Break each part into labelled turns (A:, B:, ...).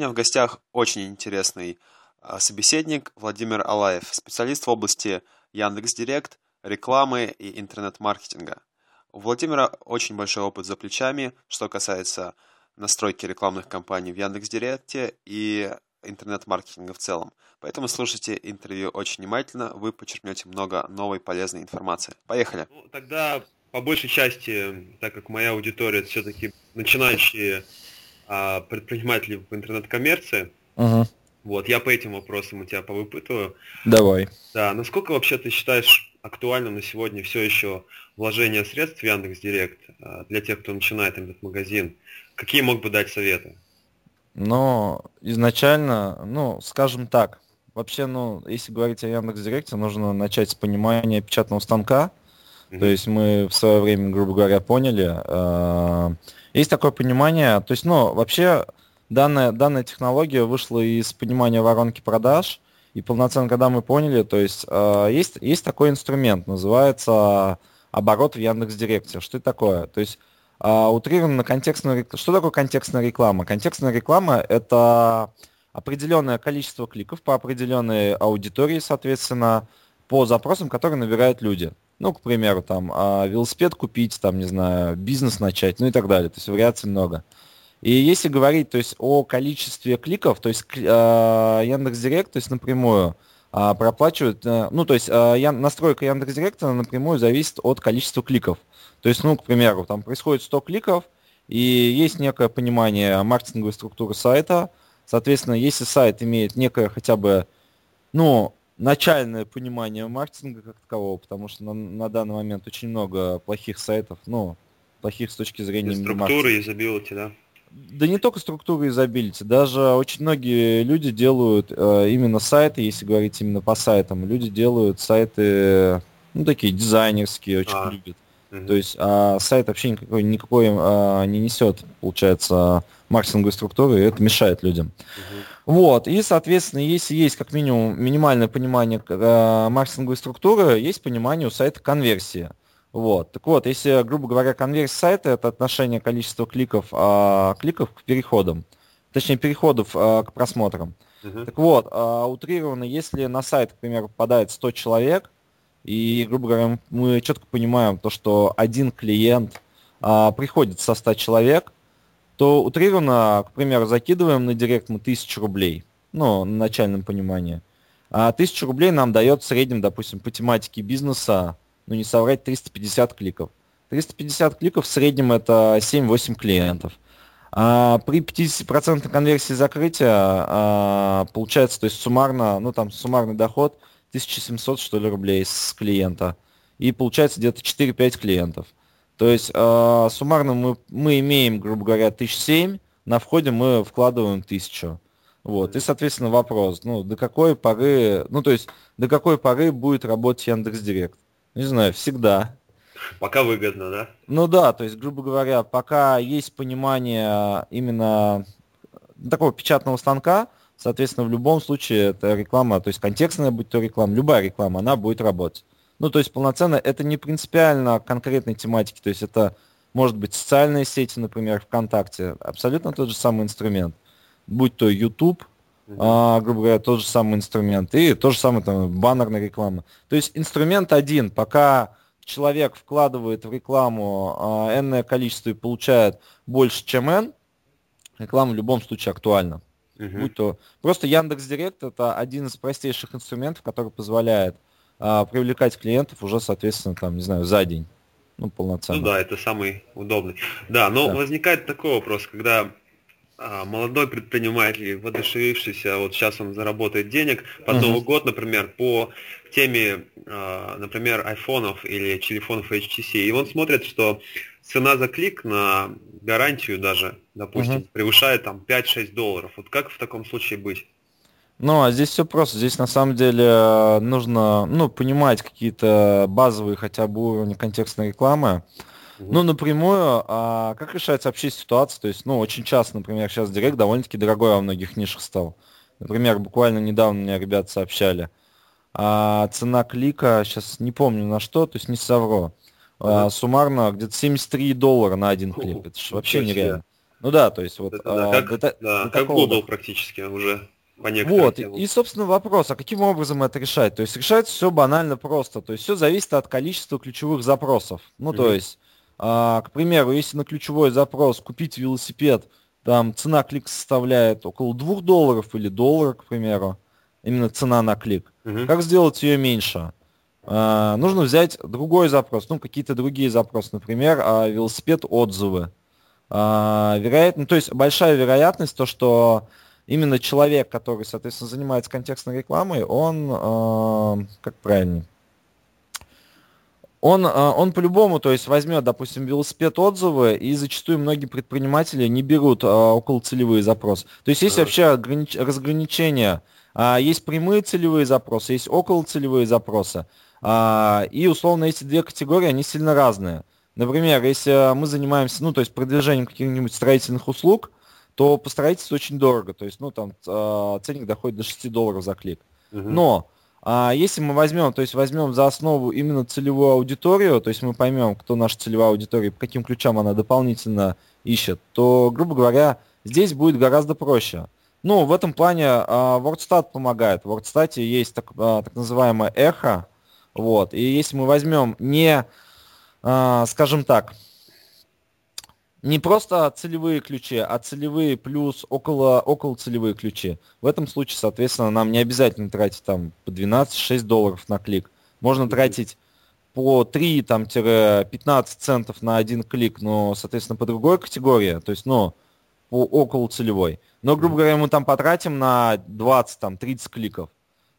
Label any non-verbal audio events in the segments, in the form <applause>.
A: Сегодня в гостях очень интересный а, собеседник Владимир Алаев, специалист в области Яндекс.Директ, рекламы и интернет-маркетинга. У Владимира очень большой опыт за плечами, что касается настройки рекламных кампаний в Яндекс.Директе и интернет-маркетинга в целом. Поэтому слушайте интервью очень внимательно, вы почерпнете много новой полезной информации. Поехали!
B: Ну, тогда по большей части, так как моя аудитория все-таки начинающие а, предприниматели в интернет-коммерции,
C: Угу.
B: вот, я по этим вопросам у тебя повыпытываю.
C: Давай.
B: Да, насколько вообще ты считаешь актуальным на сегодня все еще вложение средств в Яндекс.Директ а, для тех, кто начинает интернет-магазин? Какие мог бы дать советы?
C: Но изначально, ну, скажем так, вообще, ну, если говорить о Яндекс.Директе, нужно начать с понимания печатного станка. То есть мы в свое время, грубо говоря, поняли. э, Есть такое понимание, то есть, ну, вообще данная, данная технология вышла из понимания воронки продаж, и полноценно, когда мы поняли, то есть э, есть, есть такой инструмент, называется оборот в Яндекс.Директе. Что это такое? То есть а, утрированно контекстная реклама. Что такое контекстная реклама? Контекстная реклама – это определенное количество кликов по определенной аудитории, соответственно, по запросам, которые набирают люди. Ну, к примеру, там, а, велосипед купить, там, не знаю, бизнес начать, ну и так далее. То есть вариаций много. И если говорить, то есть о количестве кликов, то есть э, Яндекс.Директ, то есть напрямую а, проплачивает, э, ну, то есть э, я, настройка Яндекс.Директа напрямую зависит от количества кликов. То есть, ну, к примеру, там происходит 100 кликов, и есть некое понимание маркетинговой структуры сайта. Соответственно, если сайт имеет некое хотя бы, ну, начальное понимание маркетинга как такового, потому что на, на данный момент очень много плохих сайтов, ну, плохих с точки зрения
B: Структуры, юзабилити, да?
C: Да не только структуры, юзабилити, даже очень многие люди делают э, именно сайты, если говорить именно по сайтам, люди делают сайты, ну, такие дизайнерские, очень
B: А.
C: любят.
B: Мгм.
C: То есть а, сайт вообще никакой, никакой а, не несет, получается, маркетинговой структуры, и это мешает людям.
B: Мгм.
C: Вот, и, соответственно, если есть как минимум минимальное понимание э, маркетинговой структуры, есть понимание у сайта конверсии. Вот. Так вот, если, грубо говоря, конверсия сайта это отношение количества кликов, а, кликов к переходам, точнее переходов а, к просмотрам.
B: Мгм.
C: Так вот, а, утрированно, если на сайт, к примеру, попадает 100 человек, и, грубо говоря, мы четко понимаем то, что один клиент а, приходит со 100 человек, то утрированно, к примеру, закидываем на директ мы 1000 рублей, ну, на начальном понимании. А 1000 рублей нам дает в среднем, допустим, по тематике бизнеса, ну, не соврать, 350 кликов. 350 кликов в среднем это 7-8 клиентов. А при 50% конверсии закрытия а, получается, то есть суммарно, ну там суммарный доход 1700 что ли рублей с клиента. И получается где-то 4-5 клиентов. То есть а, суммарно мы, мы имеем, грубо говоря, 1007, на входе мы вкладываем 1000. Вот. И, соответственно, вопрос, ну, до какой поры, ну, то есть, до какой поры будет работать Яндекс.Директ? Не знаю, всегда.
B: Пока выгодно, да?
C: Ну да, то есть, грубо говоря, пока есть понимание именно такого печатного станка, соответственно, в любом случае это реклама, то есть контекстная будь то реклама, любая реклама, она будет работать. Ну, то есть полноценно это не принципиально конкретной тематики, то есть это может быть социальные сети, например, ВКонтакте, абсолютно тот же самый инструмент. Будь то YouTube,
B: Мгм.
C: а, грубо говоря, тот же самый инструмент, и то же самое там баннерная реклама. То есть инструмент один, пока человек вкладывает в рекламу а, энное количество и получает больше, чем n, реклама в любом случае актуальна.
B: Мгм.
C: Будь то просто Яндекс Директ это один из простейших инструментов, который позволяет а, привлекать клиентов уже, соответственно, там, не знаю, за день. Ну, полноценно.
B: Ну да, это самый удобный. Да, но
C: Да.
B: возникает такой вопрос, когда а, молодой предприниматель, воодушевившийся, вот сейчас он заработает денег под
C: Мгм.
B: Новый год, например, по теме, а, например, айфонов или телефонов HTC, и он смотрит, что цена за клик на гарантию даже, допустим,
C: Мгм.
B: превышает там 5-6 долларов. Вот как в таком случае быть?
C: Ну, а здесь все просто. Здесь на самом деле э, нужно, ну, понимать какие-то базовые хотя бы уровни контекстной рекламы. Ну, напрямую, а как решается вообще ситуация? То есть, ну, очень часто, например, сейчас Директ довольно-таки дорогой во многих нишах стал. Например, буквально недавно мне ребята сообщали. А цена клика, сейчас не помню на что, то есть не совру. А, суммарно где-то 73 доллара на один клик.
B: Ху,
C: Это ж вообще нереально. Ну да, то есть вот...
B: Это, да,
C: а,
B: как,
C: до,
B: да,
C: до
B: как практически уже по
C: Вот,
B: темам.
C: и, собственно, вопрос, а каким образом это решать? То есть решается все банально просто. То есть все зависит от количества ключевых запросов. Ну, то есть, а, к примеру, если на ключевой запрос купить велосипед, там цена клик составляет около 2 долларов или доллара, к примеру, именно цена на клик. Как сделать ее меньше? А, нужно взять другой запрос, ну, какие-то другие запросы, например, а, велосипед отзывы. А, вероятно, то есть большая вероятность, то, что именно человек, который, соответственно, занимается контекстной рекламой, он, как правильно, он, он по-любому, то есть возьмет, допустим, велосипед отзывы, и зачастую многие предприниматели не берут а, околоцелевые запросы. То есть есть вообще огранич- разграничения. А, есть прямые целевые запросы, есть околоцелевые запросы. А, и, условно, эти две категории, они сильно разные. Например, если мы занимаемся, ну, то есть продвижением каких-нибудь строительных услуг, то по строительству очень дорого. То есть, ну, там а, ценник доходит до 6 долларов за клик.
B: Мгм.
C: Но а, если мы возьмем, то есть возьмем за основу именно целевую аудиторию, то есть мы поймем, кто наша целевая аудитория, по каким ключам она дополнительно ищет, то, грубо говоря, здесь будет гораздо проще. Ну, в этом плане а, WordStat помогает. В WordStat есть так, а, так называемое эхо. Вот. И если мы возьмем не, а, скажем так, не просто целевые ключи, а целевые плюс около, около целевые ключи. В этом случае, соответственно, нам не обязательно тратить там по 12-6 долларов на клик. Можно тратить по 3 там, тире 15 центов на один клик, но, соответственно, по другой категории, то есть, ну, по около целевой. Но, грубо говоря, мы там потратим на 20, там, 30 кликов.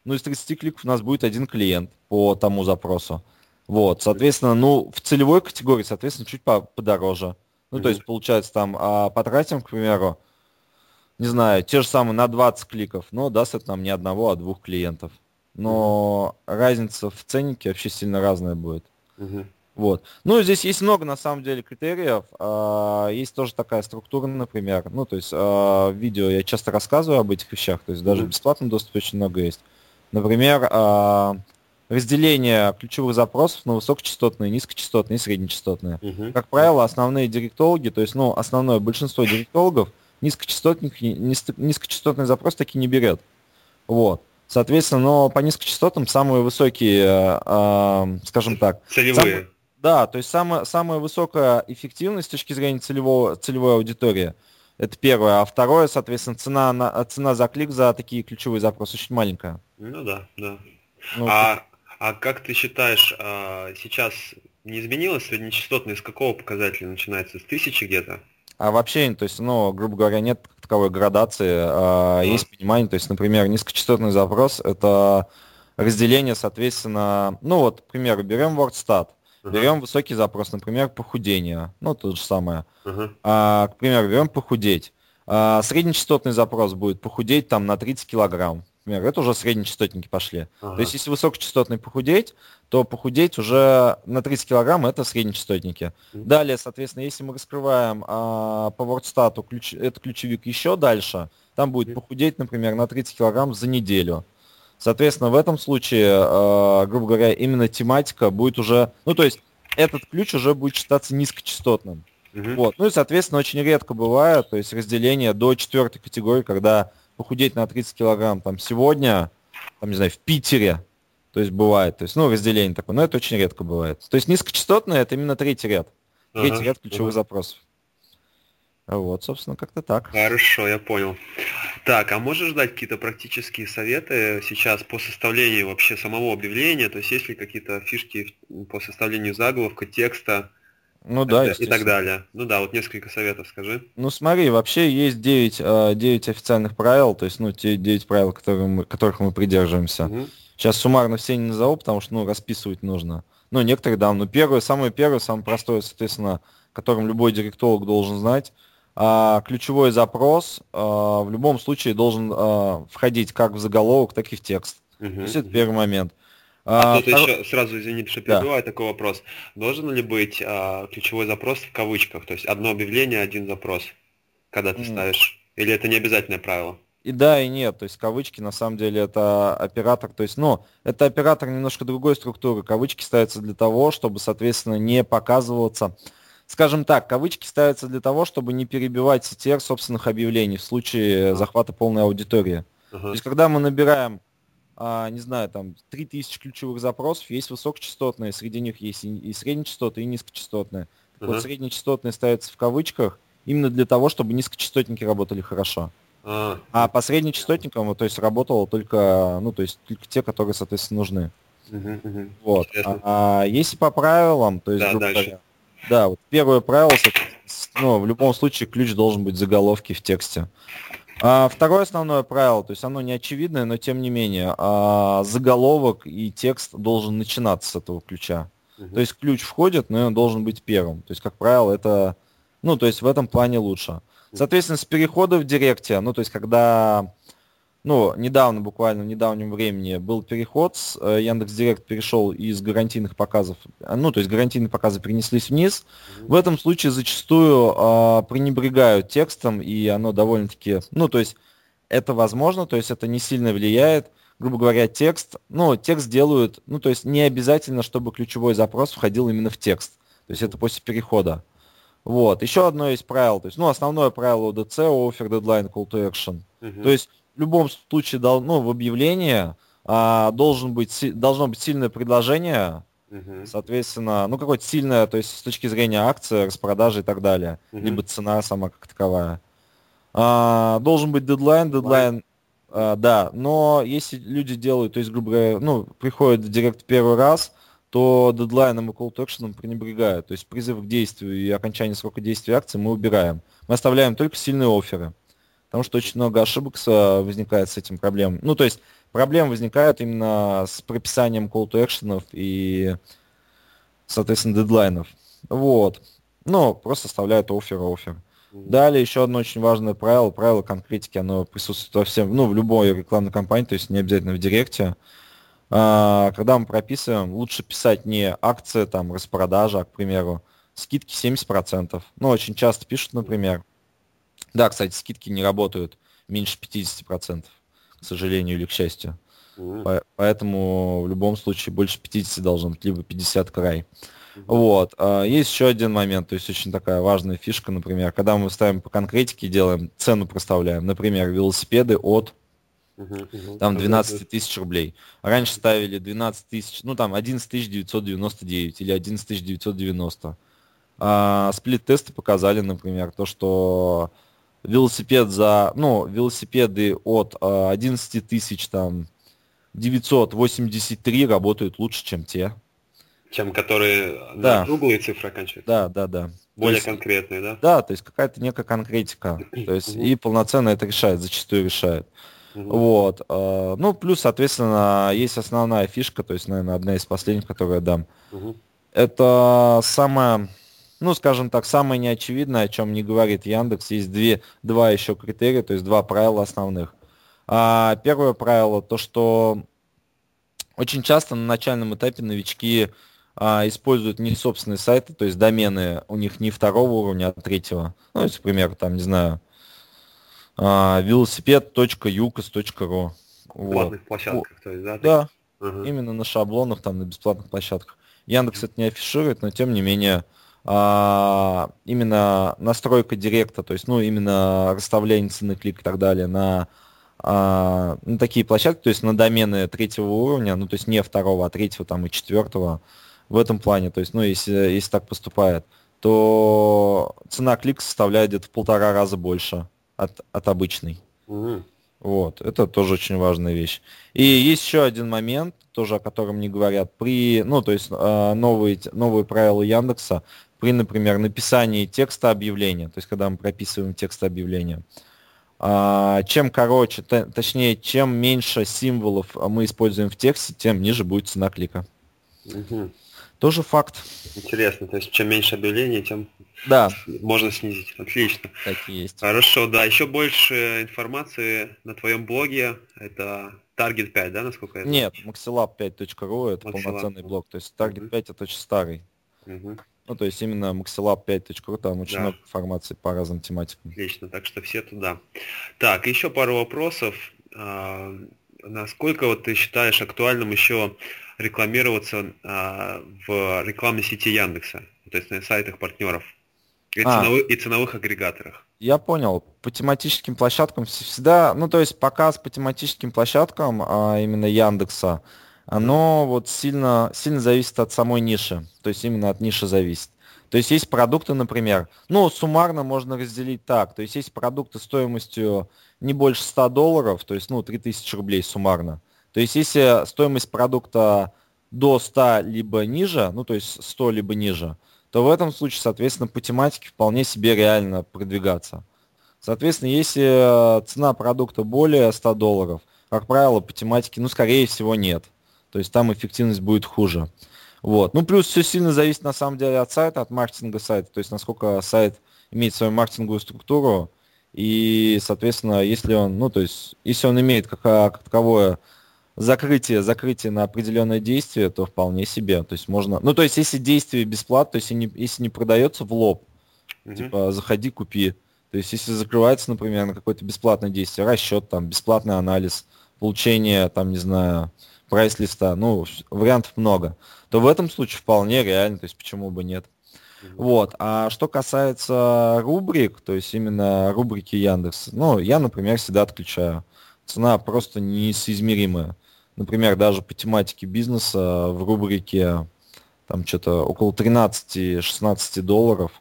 C: Ну, из 30 кликов у нас будет один клиент по тому запросу. Вот, соответственно, ну, в целевой категории, соответственно, чуть по- подороже. Ну, то
B: Мгм.
C: есть, получается, там а, потратим, к примеру, не знаю, те же самые на 20 кликов, но даст это нам не одного, а двух клиентов. Но разница в ценнике вообще сильно разная будет.
B: Мгм.
C: Вот. Ну, здесь есть много, на самом деле, критериев. А, Есть тоже такая структура, например. Ну, то есть а, в видео я часто рассказываю об этих вещах, то есть даже в
B: Мгм.
C: бесплатном доступе очень много есть. Например, а, разделение ключевых запросов на высокочастотные, низкочастотные и среднечастотные.
B: Мгм.
C: Как правило, основные директологи, то есть, ну, основное большинство директологов низкочастотных, низкочастотный запрос таки не берет. Вот. Соответственно, но по низкочастотным самые высокие, э, э, скажем так,
B: Целевые.
C: да, то есть самая, самая высокая эффективность с точки зрения целевого, целевой аудитории. Это первое. А второе, соответственно, цена, на, цена за клик за такие ключевые запросы очень маленькая.
B: Ну да, да.
C: Ну,
B: А, а как ты считаешь, а, сейчас не изменилось среднечастотное, с какого показателя начинается? С тысячи где-то?
C: А вообще, то есть, ну, грубо говоря, нет таковой градации. а,
B: Да.
C: Есть понимание, то есть, например, низкочастотный запрос — это разделение, соответственно, ну вот, к примеру, берем WordStat, Берем высокий запрос, например, похудение, ну, то же самое. А, к примеру, берем похудеть. А, среднечастотный запрос будет похудеть там на 30 килограмм. Например, это уже среднечастотники пошли.
B: ага.
C: То есть, если высокочастотный похудеть, то похудеть уже на 30 килограмм это среднечастотники.
B: Мгм.
C: Далее, соответственно, если мы раскрываем а, по WordStat ключ, этот ключевик еще дальше, там будет похудеть, например, на 30 килограмм за неделю. Соответственно, в этом случае, а, грубо говоря, именно тематика будет уже, ну то есть этот ключ уже будет считаться низкочастотным.
B: Мгм.
C: Вот. Ну и, соответственно, очень редко бывает, то есть разделение до четвертой категории, когда похудеть на 30 килограмм там сегодня, там, не знаю, в Питере, то есть бывает, то есть, ну, разделение такое, но это очень редко бывает. То есть низкочастотное это именно третий ряд, третий
B: Ага,
C: ряд ключевых
B: ага.
C: запросов. Вот, собственно, как-то так.
B: Хорошо, я понял. Так, а можешь дать какие-то практические советы сейчас по составлению вообще самого объявления? То есть есть ли какие-то фишки по составлению заголовка, текста
C: Ну да,
B: и
C: естественно.
B: так далее? Ну да, вот несколько советов скажи.
C: Ну смотри, вообще есть 9, э, 9 официальных правил, то есть, ну, те 9 правил, которые мы, которых мы придерживаемся.
B: Мгм.
C: Сейчас суммарно все не назову, потому что, ну, расписывать нужно. Ну, некоторые, да, ну, первое, самое первое, самое простое, соответственно, которым любой директолог должен знать, ключевой запрос а, в любом случае должен а, входить как в заголовок, так и в текст.
B: Мгм.
C: То есть это первый момент.
B: А
C: А,
B: тут
C: второй-
B: еще сразу, извини, что
C: Да.
B: перебиваю, такой вопрос. Должен ли быть а, ключевой запрос в кавычках? То есть одно объявление, один запрос, когда ты
C: М.
B: ставишь? Или это не обязательное правило?
C: И да, и нет. То есть кавычки на самом деле это оператор. То есть, ну, это оператор немножко другой структуры. Кавычки ставятся для того, чтобы, соответственно, не показываться скажем так, кавычки ставятся для того, чтобы не перебивать CTR собственных объявлений в случае захвата полной аудитории. Uh-huh. То есть, когда мы набираем, а, не знаю, там 3000 ключевых запросов, есть высокочастотные, среди них есть и, и среднечастотные, и низкочастотные. Так uh-huh. вот, среднечастотные ставятся в кавычках именно для того, чтобы низкочастотники работали хорошо. Uh-huh. А по среднечастотникам, то есть, работало только, ну, то есть, только те, которые, соответственно, нужны. Uh-huh, uh-huh. Вот. А, а если по правилам, то есть, да, грубо говоря, да, вот первое правило, ну, в любом случае ключ должен быть заголовки в тексте. А второе основное правило, то есть оно не очевидное, но тем не менее, а заголовок и текст должен начинаться с этого ключа. Угу. То есть ключ входит, но он должен быть первым. То есть, как правило, это, ну, то есть в этом плане лучше. Соответственно, с перехода в директе, ну, то есть когда ну, недавно, буквально в недавнем времени был переход, э, Яндекс Директ перешел из гарантийных показов, э, ну, то есть гарантийные показы перенеслись вниз. В этом случае зачастую э, пренебрегают текстом, и оно довольно-таки, ну, то есть это возможно, то есть это не сильно влияет. Грубо говоря, текст, ну, текст делают, ну, то есть не обязательно, чтобы ключевой запрос входил именно в текст. То есть это после перехода. Вот. Еще одно есть правило, то есть, ну, основное правило ODC, Offer Deadline Call to Action. Uh-huh. То есть в любом случае ну, в объявлении а, должен быть, должно быть сильное предложение, uh-huh. соответственно, ну, какое-то сильное, то есть с точки зрения акции, распродажи и так далее, uh-huh. либо цена сама как таковая. А, должен быть дедлайн, дедлайн, а, да, но если люди делают, то есть, грубо говоря, ну, приходят в директ первый раз, то дедлайном и call to action пренебрегают. То есть призыв к действию и окончание срока действия акции мы убираем. Мы оставляем только сильные оферы потому что очень много ошибок возникает с этим проблемой. Ну, то есть проблемы возникают именно с прописанием call to action и, соответственно, дедлайнов. Вот. Ну, просто оставляют офер, офер. Далее еще одно очень важное правило, правило конкретики, оно присутствует во всем, ну, в любой рекламной кампании, то есть не обязательно в директе. А, когда мы прописываем, лучше писать не акция, там, распродажа, а, к примеру, скидки 70%. Ну, очень часто пишут, например, да, кстати, скидки не работают меньше 50%, к сожалению или к счастью. Mm-hmm. Поэтому в любом случае больше 50 должно быть, либо 50 край. Mm-hmm. Вот. А, есть еще один момент, то есть очень такая важная фишка, например, когда мы ставим по конкретике, делаем цену проставляем, например, велосипеды от там 12 тысяч рублей. Раньше ставили 12 тысяч, ну там 11 999 или 11 990. А, сплит-тесты показали, например, то, что велосипед за, ну, велосипеды от 11 а, тысяч там 983 работают лучше, чем те.
B: Чем которые да. круглые цифры оканчиваются?
C: Да, да, да.
B: Более есть, конкретные, да?
C: Да, то есть какая-то некая конкретика. <clears throat> То есть и полноценно это решает, зачастую решает. Вот. А, ну, плюс, соответственно, есть основная фишка, то есть, наверное, одна из последних, которую я дам. Это самая ну, скажем так, самое неочевидное, о чем не говорит Яндекс, есть две, два еще критерия, то есть два правила основных. А, первое правило, то что очень часто на начальном этапе новички а, используют не собственные сайты, то есть домены у них не второго уровня, а третьего. Ну, если, к примеру, там, не знаю, а, велосипед.юкос.ру.
B: Вот. Платных площадках, то есть, да?
C: Да, угу. именно на шаблонах, там, на бесплатных площадках. Яндекс это не афиширует, но тем не менее а, именно настройка директа, то есть, ну, именно расставление цены клик и так далее на, а, на такие площадки, то есть на домены третьего уровня, ну, то есть не второго, а третьего там и четвертого в этом плане, то есть, ну, если, если так поступает, то цена клика составляет где-то в полтора раза больше от, от обычной. Вот, это тоже очень важная вещь. И есть еще один момент, тоже о котором не говорят. При, ну, то есть а, новые, новые правила Яндекса при, например, написании текста объявления, то есть когда мы прописываем текст объявления, а, чем короче, точнее, чем меньше символов мы используем в тексте, тем ниже будет цена клика. Угу. Тоже факт.
B: Интересно, то есть чем меньше объявлений, тем
C: да.
B: можно снизить. Отлично.
C: Так и есть.
B: Хорошо, да. Еще больше информации на твоем блоге. Это Target 5, да, насколько я
C: знаю? Нет, maxilab5.ru это Maxilab. полноценный блог. То есть Target угу. 5 это очень старый. Угу. Ну, то есть именно maxilab5.ru, там очень да. много информации по разным тематикам.
B: Отлично, так что все туда. Так, еще пару вопросов. А, насколько вот ты считаешь актуальным еще рекламироваться а, в рекламной сети Яндекса, то есть на сайтах партнеров? И, а, ценовых, и ценовых агрегаторах.
C: Я понял. По тематическим площадкам всегда, ну то есть показ по тематическим площадкам, а именно Яндекса, оно вот сильно, сильно зависит от самой ниши. То есть именно от ниши зависит. То есть есть продукты, например, ну, суммарно можно разделить так. То есть есть продукты стоимостью не больше 100 долларов, то есть, ну, 3000 рублей суммарно. То есть если стоимость продукта до 100 либо ниже, ну, то есть 100 либо ниже, то в этом случае, соответственно, по тематике вполне себе реально продвигаться. Соответственно, если э, цена продукта более 100 долларов, как правило, по тематике, ну, скорее всего, нет. То есть там эффективность будет хуже. Вот. Ну, плюс все сильно зависит, на самом деле, от сайта, от маркетинга сайта. То есть, насколько сайт имеет свою маркетинговую структуру. И, соответственно, если он, ну, то есть, если он имеет как, как таковое закрытие, закрытие на определенное действие, то вполне себе. То есть можно. Ну, то есть, если действие бесплатно, то есть если не, если не продается в лоб, mm-hmm. типа заходи, купи. То есть, если закрывается, например, на какое-то бесплатное действие, расчет, там, бесплатный анализ, получение, там, не знаю, прайс-листа, ну, вариантов много, то в этом случае вполне реально, то есть почему бы нет. Вот. А что касается рубрик, то есть именно рубрики Яндекс, ну, я, например, всегда отключаю. Цена просто несоизмеримая например, даже по тематике бизнеса в рубрике там что-то около 13-16 долларов,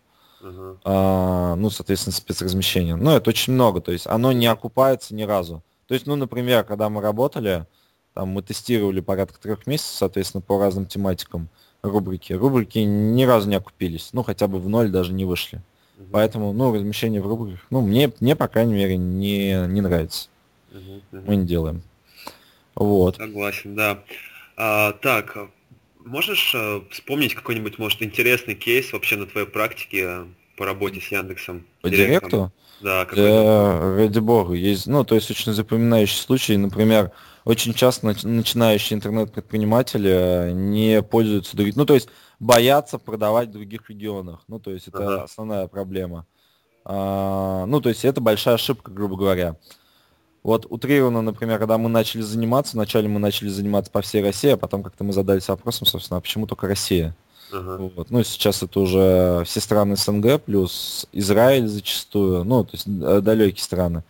C: uh-huh. а, ну, соответственно, спецразмещение. Ну, это очень много, то есть оно не окупается ни разу. То есть, ну, например, когда мы работали, там мы тестировали порядка трех месяцев, соответственно, по разным тематикам рубрики. Рубрики ни разу не окупились, ну, хотя бы в ноль даже не вышли. Uh-huh. Поэтому, ну, размещение в рубриках, ну, мне, мне по крайней мере, не, не нравится. Uh-huh. Мы не делаем. Вот.
B: Согласен, да. А, так, можешь а, вспомнить какой-нибудь, может, интересный кейс вообще на твоей практике по работе с Яндексом?
C: По директу? Да, какой да, ради бога. Есть, ну, то есть очень запоминающий случай, например, очень часто начинающие интернет-предприниматели не пользуются другими, ну, то есть боятся продавать в других регионах. Ну, то есть это ага. основная проблема. А, ну, то есть это большая ошибка, грубо говоря. Вот утрированно, например, когда мы начали заниматься, вначале мы начали заниматься по всей России, а потом как-то мы задались вопросом, собственно, а почему только Россия? Uh-huh. Вот. Ну, сейчас это уже все страны СНГ, плюс Израиль зачастую, ну, то есть э, далекие страны.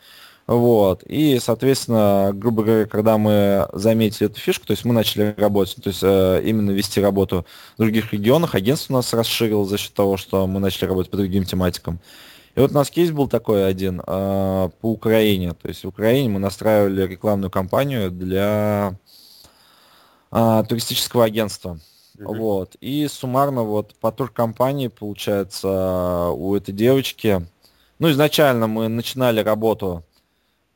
C: Вот. И, соответственно, грубо говоря, когда мы заметили эту фишку, то есть мы начали работать, то есть э, именно вести работу в других регионах, агентство у нас расширило за счет того, что мы начали работать по другим тематикам. И вот у нас кейс был такой один э, по Украине. То есть в Украине мы настраивали рекламную кампанию для э, туристического агентства. Mm-hmm. Вот. И суммарно вот по туркомпании, получается, у этой девочки, ну, изначально мы начинали работу,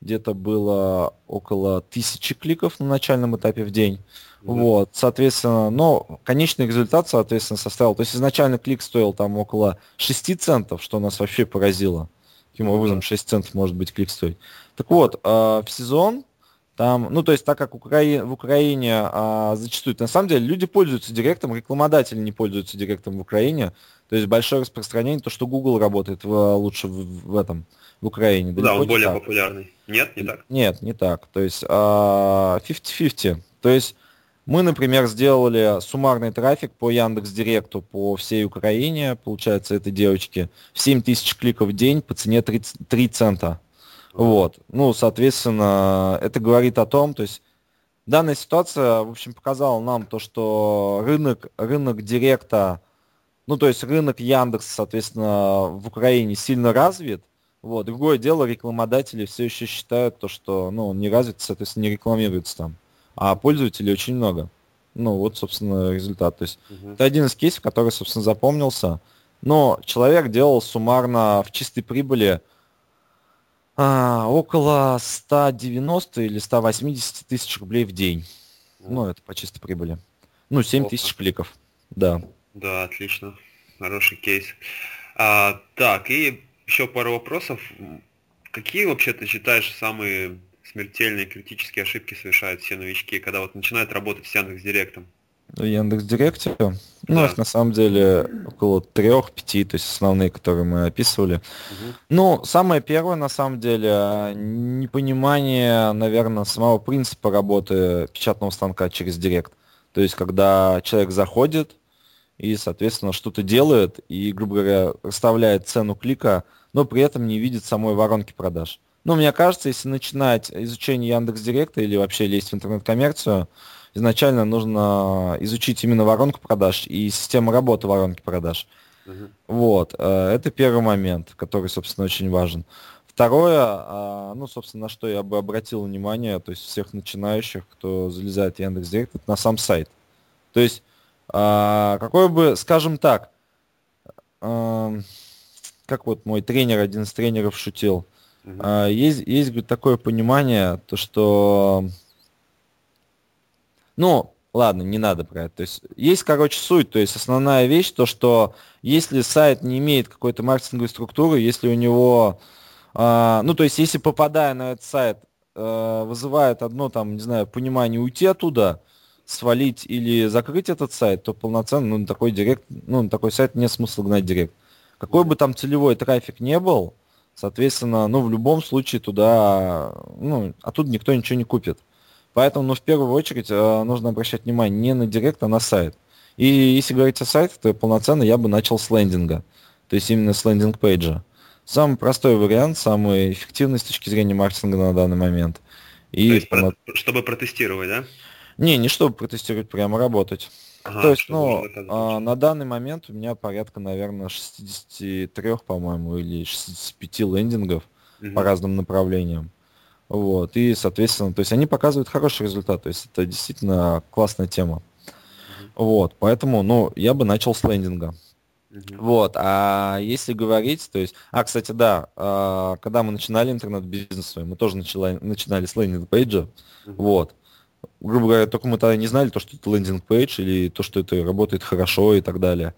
C: где-то было около тысячи кликов на начальном этапе в день. Вот, соответственно, но конечный результат, соответственно, составил, то есть изначально клик стоил там около 6 центов, что нас вообще поразило. Каким образом 6 центов может быть клик стоить. Так вот, э, в сезон там, ну, то есть, так как Украи... в Украине а, зачастую, на самом деле, люди пользуются директом, рекламодатели не пользуются директом в Украине. То есть большое распространение, то, что Google работает в, лучше в, в этом, в Украине.
B: Да, он более так. популярный. Нет, не так?
C: Нет, не так. То есть а, 50-50. То есть мы, например, сделали суммарный трафик по Яндекс Директу по всей Украине, получается, этой девочки, в 7 тысяч кликов в день по цене 30, 3 цента. Вот. Ну, соответственно, это говорит о том, то есть данная ситуация, в общем, показала нам то, что рынок, рынок Директа, ну, то есть рынок Яндекс, соответственно, в Украине сильно развит. Вот. Другое дело, рекламодатели все еще считают то, что ну, он не развит, соответственно, не рекламируется там а пользователей очень много. Ну, вот, собственно, результат. То есть угу. это один из кейсов, который, собственно, запомнился. Но человек делал суммарно в чистой прибыли а, около 190 или 180 тысяч рублей в день. Ну, это по чистой прибыли. Ну, 7 тысяч кликов, да.
B: Да, отлично. Хороший кейс. А, так, и еще пару вопросов. Какие вообще ты считаешь самые смертельные критические ошибки совершают все новички, когда вот начинают работать с Яндекс Директом?
C: В Яндекс Директе? Ну, да. на самом деле около трех-пяти, то есть основные, которые мы описывали. Угу. Ну, самое первое, на самом деле, непонимание, наверное, самого принципа работы печатного станка через Директ. То есть, когда человек заходит, и, соответственно, что-то делает и, грубо говоря, расставляет цену клика, но при этом не видит самой воронки продаж. Ну, мне кажется, если начинать изучение Яндекс Директа или вообще лезть в интернет-коммерцию, изначально нужно изучить именно воронку продаж и систему работы воронки продаж. Uh-huh. Вот, э, это первый момент, который, собственно, очень важен. Второе, а, ну, собственно, на что я бы обратил внимание, то есть всех начинающих, кто залезает в Яндекс.Директ, это на сам сайт. То есть, а, какой бы, скажем так, как вот мой тренер, один из тренеров шутил, uh-huh. есть, есть говорит, такое понимание, то что, ну, ладно, не надо про это. То есть есть, короче, суть, то есть основная вещь, то что если сайт не имеет какой-то маркетинговой структуры, если у него а, ну, то есть, если попадая на этот сайт, а, вызывает одно, там, не знаю, понимание уйти оттуда, свалить или закрыть этот сайт, то полноценно, ну, на такой директ, ну, на такой сайт нет смысла гнать директ. Какой бы там целевой трафик не был, соответственно, ну, в любом случае туда, ну, а тут никто ничего не купит. Поэтому, ну, в первую очередь, э, нужно обращать внимание не на директ, а на сайт. И если говорить о сайте, то полноценно я бы начал с лендинга. То есть именно с лендинг-пейджа. Самый простой вариант, самый эффективный с точки зрения маркетинга на данный момент.
B: И То есть, полно... чтобы протестировать, да?
C: Не, не чтобы протестировать, прямо работать. Ага, То есть, ну, а, на данный момент у меня порядка, наверное, 63, по-моему, или 65 лендингов угу. по разным направлениям. Вот, и, соответственно, то есть они показывают хороший результат, то есть это действительно классная тема. Угу. Вот, поэтому, ну, я бы начал с лендинга. Вот, а если говорить, то есть, а, кстати, да, а, когда мы начинали интернет-бизнес, мы тоже начали, начинали с landing page а, угу. вот. Грубо говоря, только мы тогда не знали, то, что это landing page или то, что это работает хорошо и так далее.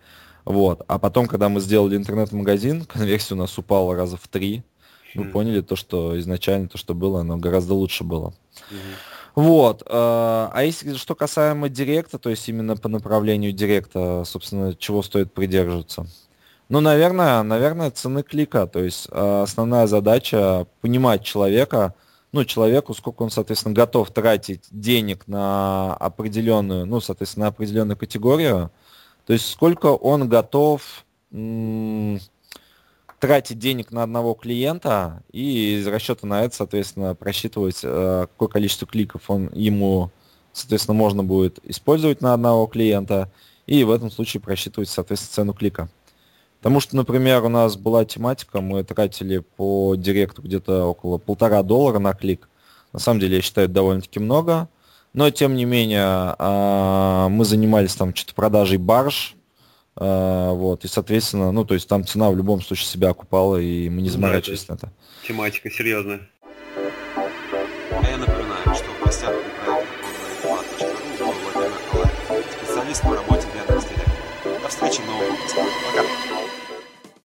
C: Вот. А потом, когда мы сделали интернет-магазин, <laughs> конверсия у нас упала раза в три. Мы mm-hmm. поняли то, что изначально то, что было, оно гораздо лучше было. Mm-hmm. Вот. Э, а если что касаемо директа, то есть именно по направлению директа, собственно, чего стоит придерживаться? Ну, наверное, наверное, цены клика. То есть э, основная задача понимать человека, ну, человеку, сколько он, соответственно, готов тратить денег на определенную, ну, соответственно, на определенную категорию. То есть сколько он готов тратить денег на одного клиента и из расчета на это, соответственно, просчитывать, э, какое количество кликов он ему, соответственно, можно будет использовать на одного клиента, и в этом случае просчитывать, соответственно, цену клика. Потому что, например, у нас была тематика, мы тратили по директу где-то около полтора доллара на клик. На самом деле, я считаю, это довольно-таки много. Но, тем не менее, а, мы занимались там что-то продажей барж, а, вот, и, соответственно, ну, то есть там цена в любом случае себя окупала, и мы не заморачивались да, на это.
B: Тематика серьезная.
A: А я напоминаю, что в гостях